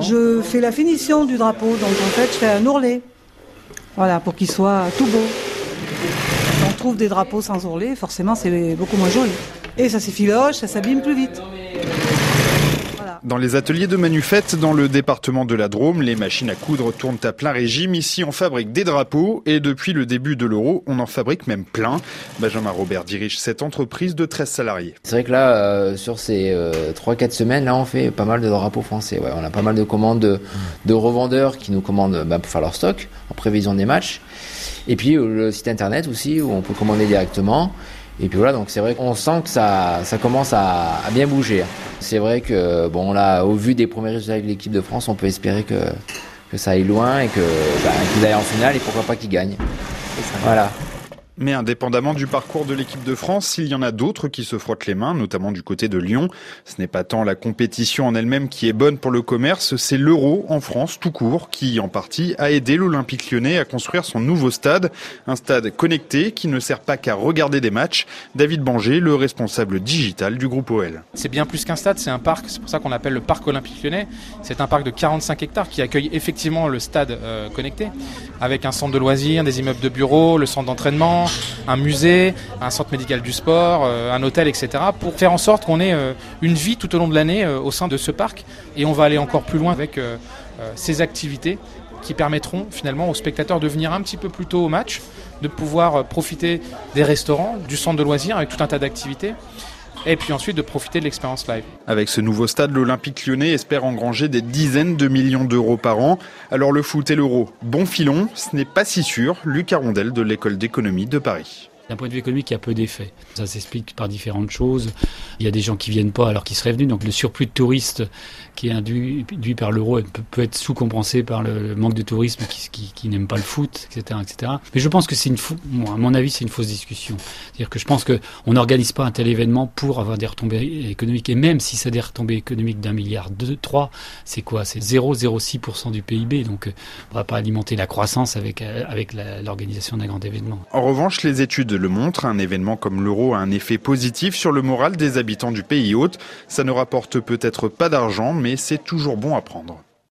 Je fais la finition du drapeau, donc en fait je fais un ourlet. Voilà, pour qu'il soit tout beau. On trouve des drapeaux sans ourlet, forcément c'est beaucoup moins joli. Et ça s'effiloche, ça s'abîme plus vite. Dans les ateliers de manufaites dans le département de la Drôme, les machines à coudre tournent à plein régime. Ici, on fabrique des drapeaux et depuis le début de l'euro, on en fabrique même plein. Benjamin Robert dirige cette entreprise de 13 salariés. C'est vrai que là, euh, sur ces euh, 3-4 semaines, là, on fait pas mal de drapeaux français. On a pas mal de commandes de, de revendeurs qui nous commandent bah, pour faire leur stock en prévision des matchs. Et puis euh, le site internet aussi où on peut commander directement. Et puis voilà, donc c'est vrai qu'on sent que ça, commence à bien bouger. C'est vrai que, bon, là, au vu des premiers résultats avec l'équipe de France, on peut espérer que, que ça aille loin et que, bah, qu'ils aillent en finale et pourquoi pas qu'ils gagnent. Voilà. Mais indépendamment du parcours de l'équipe de France, il y en a d'autres qui se frottent les mains, notamment du côté de Lyon. Ce n'est pas tant la compétition en elle-même qui est bonne pour le commerce, c'est l'euro en France tout court qui, en partie, a aidé l'Olympique lyonnais à construire son nouveau stade. Un stade connecté qui ne sert pas qu'à regarder des matchs. David Banger, le responsable digital du groupe OL. C'est bien plus qu'un stade, c'est un parc, c'est pour ça qu'on l'appelle le parc olympique lyonnais. C'est un parc de 45 hectares qui accueille effectivement le stade euh, connecté, avec un centre de loisirs, des immeubles de bureaux, le centre d'entraînement, un musée, un centre médical du sport, euh, un hôtel, etc. pour faire en sorte qu'on ait euh, une vie tout au long de l'année euh, au sein de ce parc. Et on va aller encore plus loin avec ces activités qui permettront finalement aux spectateurs de venir un petit peu plus tôt au match, de pouvoir profiter des restaurants, du centre de loisirs avec tout un tas d'activités et puis ensuite de profiter de l'expérience live. Avec ce nouveau stade, l'Olympique lyonnais espère engranger des dizaines de millions d'euros par an. Alors le foot et l'euro, bon filon, ce n'est pas si sûr. Luc Arondel de l'école d'économie de Paris. D'un point de vue économique, il y a peu d'effets. Ça s'explique par différentes choses. Il y a des gens qui viennent pas alors qu'ils seraient venus. Donc le surplus de touristes qui est induit, par l'euro peut, être sous-compensé par le manque de tourisme qui, n'aime pas le foot, etc., etc. Mais je pense que c'est une, fou, bon, à mon avis, c'est une fausse discussion. C'est-à-dire que je pense que on n'organise pas un tel événement pour avoir des retombées économiques. Et même si ça a des retombées économiques d'un milliard, deux, trois, c'est quoi? C'est 0,06% du PIB. Donc on va pas alimenter la croissance avec avec l'organisation d'un grand événement. En revanche, les études le montrent, un événement comme l'euro a un effet positif sur le moral des habitants du pays hôte. Ça ne rapporte peut-être pas d'argent, mais c'est toujours bon à prendre.